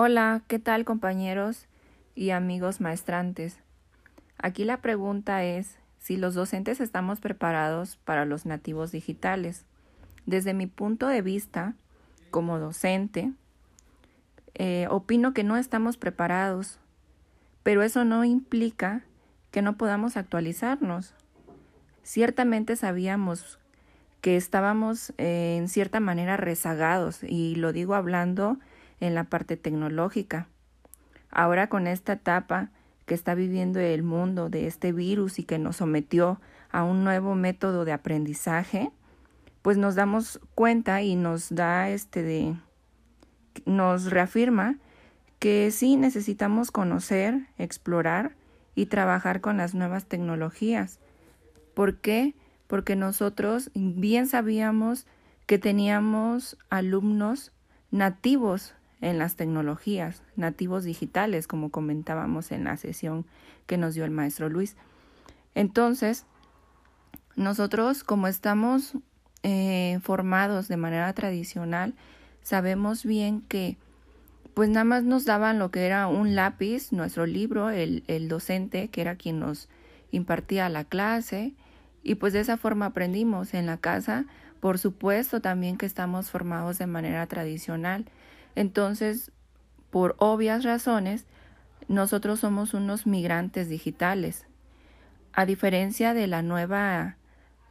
Hola, ¿qué tal compañeros y amigos maestrantes? Aquí la pregunta es si los docentes estamos preparados para los nativos digitales. Desde mi punto de vista, como docente, eh, opino que no estamos preparados, pero eso no implica que no podamos actualizarnos. Ciertamente sabíamos que estábamos eh, en cierta manera rezagados, y lo digo hablando en la parte tecnológica. Ahora con esta etapa que está viviendo el mundo de este virus y que nos sometió a un nuevo método de aprendizaje, pues nos damos cuenta y nos da este de nos reafirma que sí necesitamos conocer, explorar y trabajar con las nuevas tecnologías. ¿Por qué? Porque nosotros bien sabíamos que teníamos alumnos nativos en las tecnologías, nativos digitales, como comentábamos en la sesión que nos dio el maestro Luis. Entonces, nosotros como estamos eh, formados de manera tradicional, sabemos bien que pues nada más nos daban lo que era un lápiz, nuestro libro, el, el docente, que era quien nos impartía la clase, y pues de esa forma aprendimos en la casa. Por supuesto también que estamos formados de manera tradicional. Entonces, por obvias razones, nosotros somos unos migrantes digitales. A diferencia de la nueva,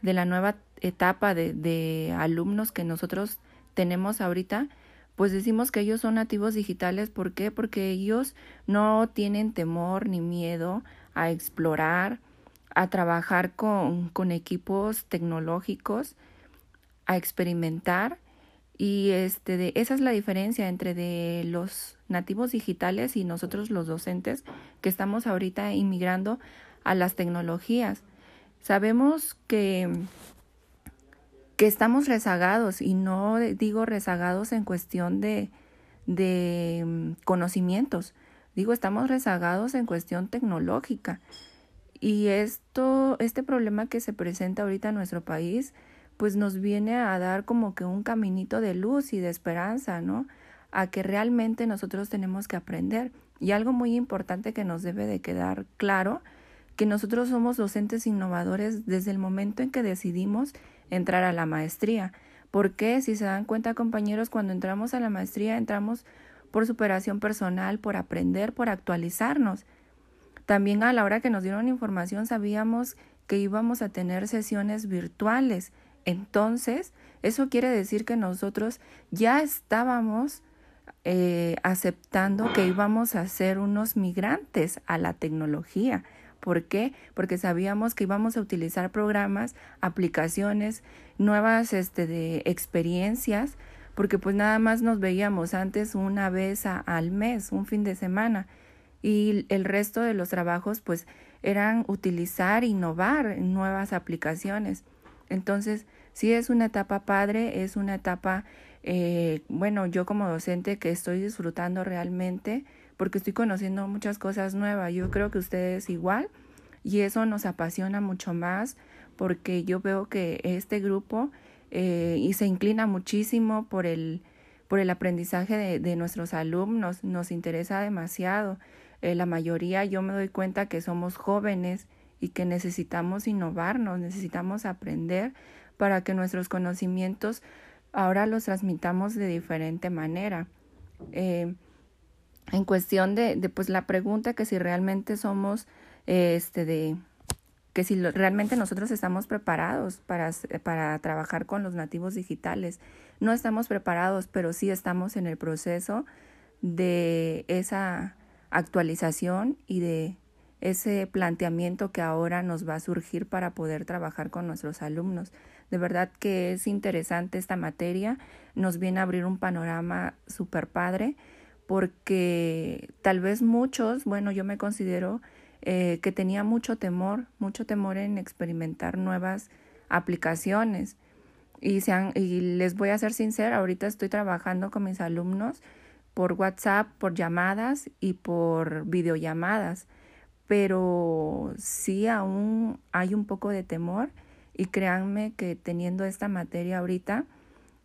de la nueva etapa de, de alumnos que nosotros tenemos ahorita, pues decimos que ellos son nativos digitales. ¿Por qué? Porque ellos no tienen temor ni miedo a explorar, a trabajar con, con equipos tecnológicos, a experimentar y este de, esa es la diferencia entre de los nativos digitales y nosotros los docentes que estamos ahorita inmigrando a las tecnologías. Sabemos que que estamos rezagados y no digo rezagados en cuestión de de conocimientos, digo estamos rezagados en cuestión tecnológica. Y esto este problema que se presenta ahorita en nuestro país pues nos viene a dar como que un caminito de luz y de esperanza, ¿no? A que realmente nosotros tenemos que aprender. Y algo muy importante que nos debe de quedar claro, que nosotros somos docentes innovadores desde el momento en que decidimos entrar a la maestría. Porque si se dan cuenta compañeros, cuando entramos a la maestría entramos por superación personal, por aprender, por actualizarnos. También a la hora que nos dieron información sabíamos que íbamos a tener sesiones virtuales entonces, eso quiere decir que nosotros ya estábamos eh, aceptando que íbamos a ser unos migrantes a la tecnología. ¿Por qué? Porque sabíamos que íbamos a utilizar programas, aplicaciones, nuevas este, de experiencias, porque pues nada más nos veíamos antes una vez al mes, un fin de semana, y el resto de los trabajos pues eran utilizar, innovar nuevas aplicaciones. Entonces, sí es una etapa padre, es una etapa, eh, bueno, yo como docente que estoy disfrutando realmente porque estoy conociendo muchas cosas nuevas. Yo creo que ustedes igual y eso nos apasiona mucho más porque yo veo que este grupo eh, y se inclina muchísimo por el, por el aprendizaje de, de nuestros alumnos, nos interesa demasiado. Eh, la mayoría yo me doy cuenta que somos jóvenes y que necesitamos innovarnos, necesitamos aprender para que nuestros conocimientos ahora los transmitamos de diferente manera. Eh, en cuestión de, pues la pregunta que si realmente somos este de que si realmente nosotros estamos preparados para, para trabajar con los nativos digitales. No estamos preparados, pero sí estamos en el proceso de esa actualización y de ese planteamiento que ahora nos va a surgir para poder trabajar con nuestros alumnos. De verdad que es interesante esta materia, nos viene a abrir un panorama súper padre porque tal vez muchos, bueno, yo me considero eh, que tenía mucho temor, mucho temor en experimentar nuevas aplicaciones. Y, sean, y les voy a ser sincera, ahorita estoy trabajando con mis alumnos por WhatsApp, por llamadas y por videollamadas pero sí aún hay un poco de temor y créanme que teniendo esta materia ahorita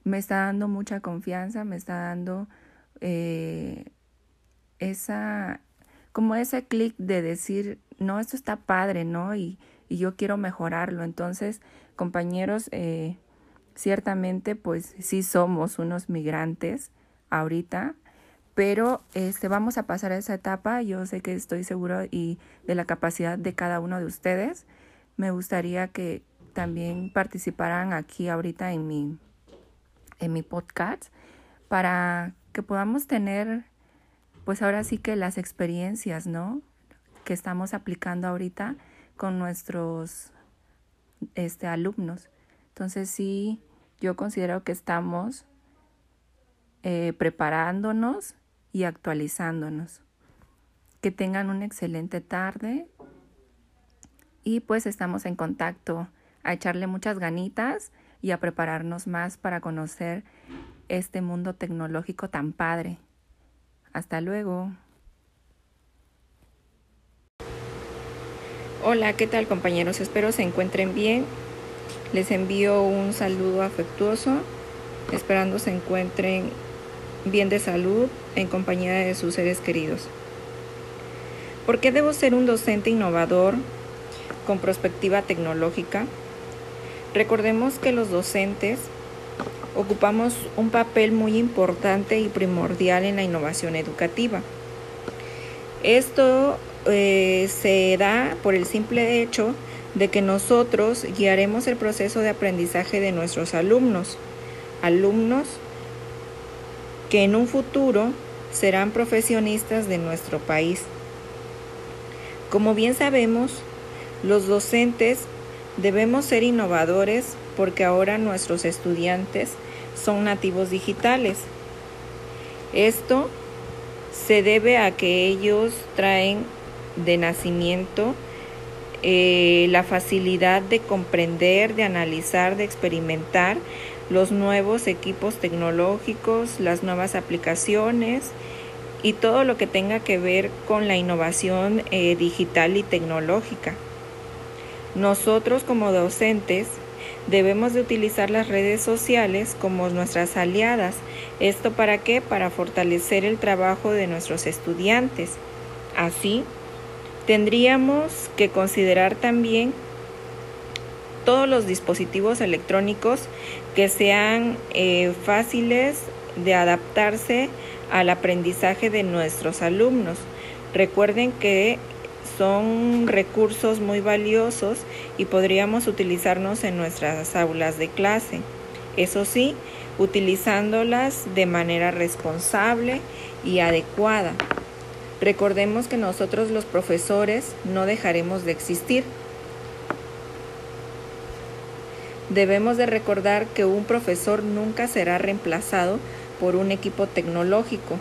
me está dando mucha confianza, me está dando eh, esa, como ese clic de decir, no, esto está padre, ¿no? Y, y yo quiero mejorarlo. Entonces, compañeros, eh, ciertamente, pues sí somos unos migrantes ahorita, pero este, vamos a pasar a esa etapa. Yo sé que estoy seguro y de la capacidad de cada uno de ustedes. Me gustaría que también participaran aquí ahorita en mi, en mi podcast para que podamos tener, pues ahora sí que las experiencias, ¿no? Que estamos aplicando ahorita con nuestros este, alumnos. Entonces sí, yo considero que estamos eh, preparándonos y actualizándonos. Que tengan una excelente tarde y pues estamos en contacto a echarle muchas ganitas y a prepararnos más para conocer este mundo tecnológico tan padre. Hasta luego. Hola, ¿qué tal compañeros? Espero se encuentren bien. Les envío un saludo afectuoso, esperando se encuentren bien de salud en compañía de sus seres queridos. ¿Por qué debo ser un docente innovador con perspectiva tecnológica? Recordemos que los docentes ocupamos un papel muy importante y primordial en la innovación educativa. Esto eh, se da por el simple hecho de que nosotros guiaremos el proceso de aprendizaje de nuestros alumnos, alumnos que en un futuro serán profesionistas de nuestro país. Como bien sabemos, los docentes debemos ser innovadores porque ahora nuestros estudiantes son nativos digitales. Esto se debe a que ellos traen de nacimiento eh, la facilidad de comprender, de analizar, de experimentar los nuevos equipos tecnológicos, las nuevas aplicaciones y todo lo que tenga que ver con la innovación eh, digital y tecnológica. Nosotros como docentes debemos de utilizar las redes sociales como nuestras aliadas. ¿Esto para qué? Para fortalecer el trabajo de nuestros estudiantes. Así, tendríamos que considerar también todos los dispositivos electrónicos que sean eh, fáciles de adaptarse al aprendizaje de nuestros alumnos. Recuerden que son recursos muy valiosos y podríamos utilizarnos en nuestras aulas de clase. Eso sí, utilizándolas de manera responsable y adecuada. Recordemos que nosotros los profesores no dejaremos de existir. Debemos de recordar que un profesor nunca será reemplazado por un equipo tecnológico.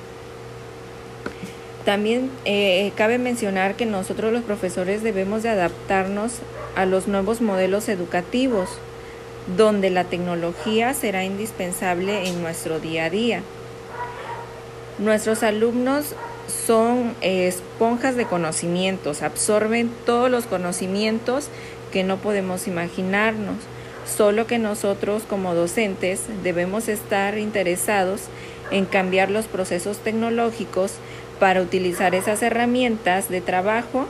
También eh, cabe mencionar que nosotros los profesores debemos de adaptarnos a los nuevos modelos educativos, donde la tecnología será indispensable en nuestro día a día. Nuestros alumnos son eh, esponjas de conocimientos, absorben todos los conocimientos que no podemos imaginarnos, solo que nosotros como docentes debemos estar interesados en cambiar los procesos tecnológicos para utilizar esas herramientas de trabajo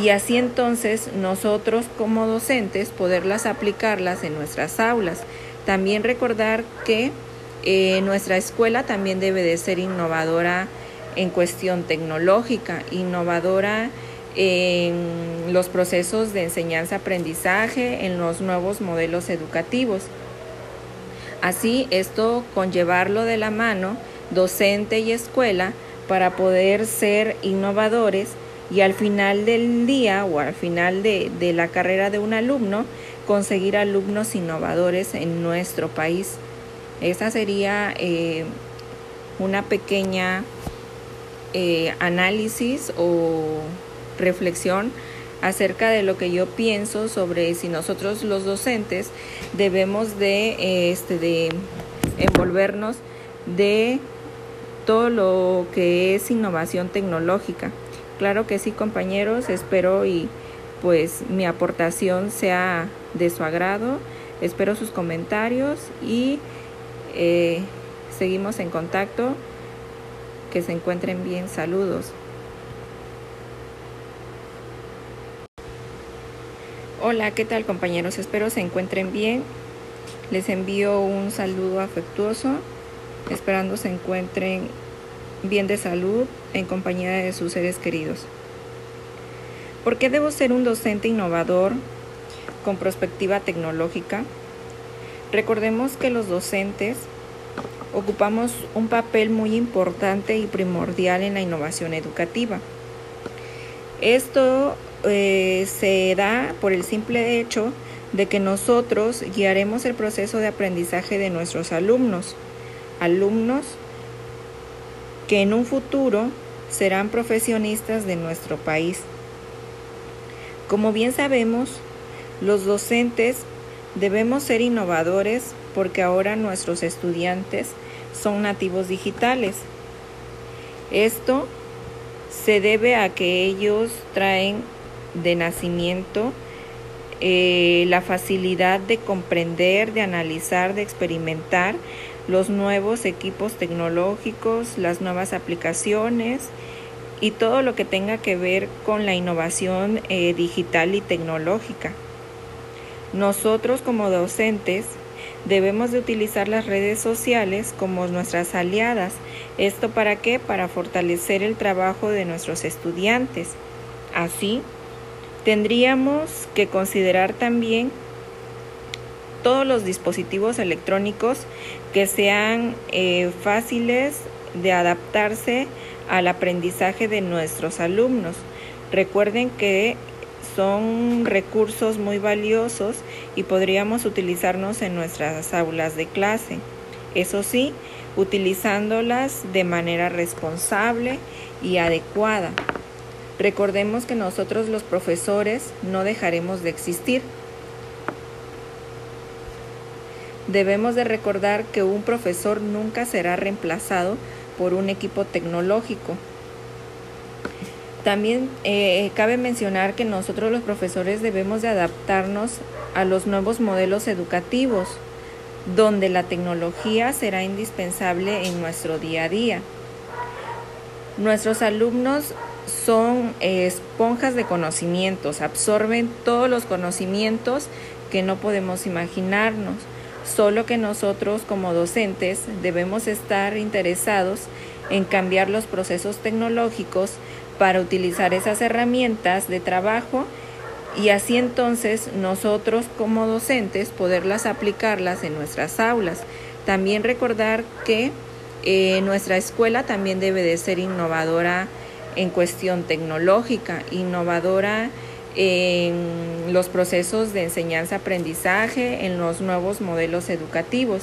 y así entonces nosotros como docentes poderlas aplicarlas en nuestras aulas. También recordar que eh, nuestra escuela también debe de ser innovadora en cuestión tecnológica, innovadora en los procesos de enseñanza-aprendizaje, en los nuevos modelos educativos. Así, esto con llevarlo de la mano, docente y escuela, para poder ser innovadores y al final del día o al final de, la carrera de un alumno conseguir alumnos innovadores en nuestro país. Esa sería eh, una pequeña eh, análisis o reflexión acerca de lo que yo pienso sobre si nosotros los docentes debemos de, este, de envolvernos de todo lo que es innovación tecnológica. Claro que sí, compañeros, espero y pues mi aportación sea de su agrado. Espero sus comentarios y eh, seguimos en contacto. Que se encuentren bien. Saludos. Hola, ¿qué tal compañeros? Espero se encuentren bien. Les envío un saludo afectuoso, esperando se encuentren bien de salud en compañía de sus seres queridos. ¿Por qué debo ser un docente innovador con perspectiva tecnológica? Recordemos que los docentes ocupamos un papel muy importante y primordial en la innovación educativa. Esto eh, se da por el simple hecho de que nosotros guiaremos el proceso de aprendizaje de nuestros alumnos, alumnos que en un futuro serán profesionistas de nuestro país. Como bien sabemos, los docentes debemos ser innovadores porque ahora nuestros estudiantes son nativos digitales. Esto se debe a que ellos traen de nacimiento eh, la facilidad de comprender, de analizar, de experimentar los nuevos equipos tecnológicos, las nuevas aplicaciones y todo lo que tenga que ver con la innovación eh, digital y tecnológica. Nosotros como docentes debemos de utilizar las redes sociales como nuestras aliadas. ¿Esto para qué? Para fortalecer el trabajo de nuestros estudiantes. Así, tendríamos que considerar también todos los dispositivos electrónicos que sean eh, fáciles de adaptarse al aprendizaje de nuestros alumnos. Recuerden que son recursos muy valiosos y podríamos utilizarnos en nuestras aulas de clase. Eso sí, utilizándolas de manera responsable y adecuada. Recordemos que nosotros los profesores no dejaremos de existir. Debemos de recordar que un profesor nunca será reemplazado por un equipo tecnológico. También eh, cabe mencionar que nosotros los profesores debemos de adaptarnos a los nuevos modelos educativos, donde la tecnología será indispensable en nuestro día a día. Nuestros alumnos son esponjas de conocimientos, absorben todos los conocimientos que no podemos imaginarnos, solo que nosotros como docentes debemos estar interesados en cambiar los procesos tecnológicos para utilizar esas herramientas de trabajo y así entonces nosotros como docentes poderlas aplicarlas en nuestras aulas. También recordar que eh, nuestra escuela también debe de ser innovadora en cuestión tecnológica, innovadora en los procesos de enseñanza-aprendizaje, en los nuevos modelos educativos.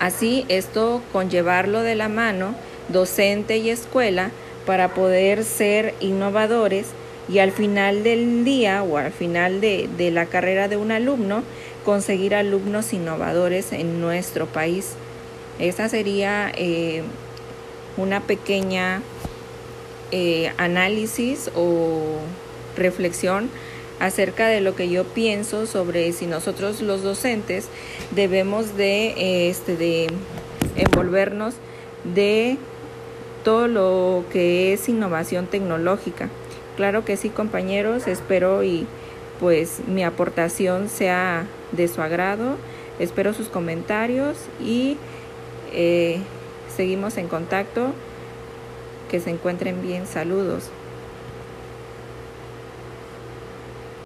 Así, esto con llevarlo de la mano, docente y escuela, para poder ser innovadores y al final del día o al final de, la carrera de un alumno conseguir alumnos innovadores en nuestro país. Esa sería eh, una pequeña eh, análisis o reflexión acerca de lo que yo pienso sobre si nosotros los docentes debemos de, este, de envolvernos de todo lo que es innovación tecnológica. Claro que sí, compañeros, espero y pues mi aportación sea de su agrado. Espero sus comentarios y eh, seguimos en contacto. Que se encuentren bien. Saludos.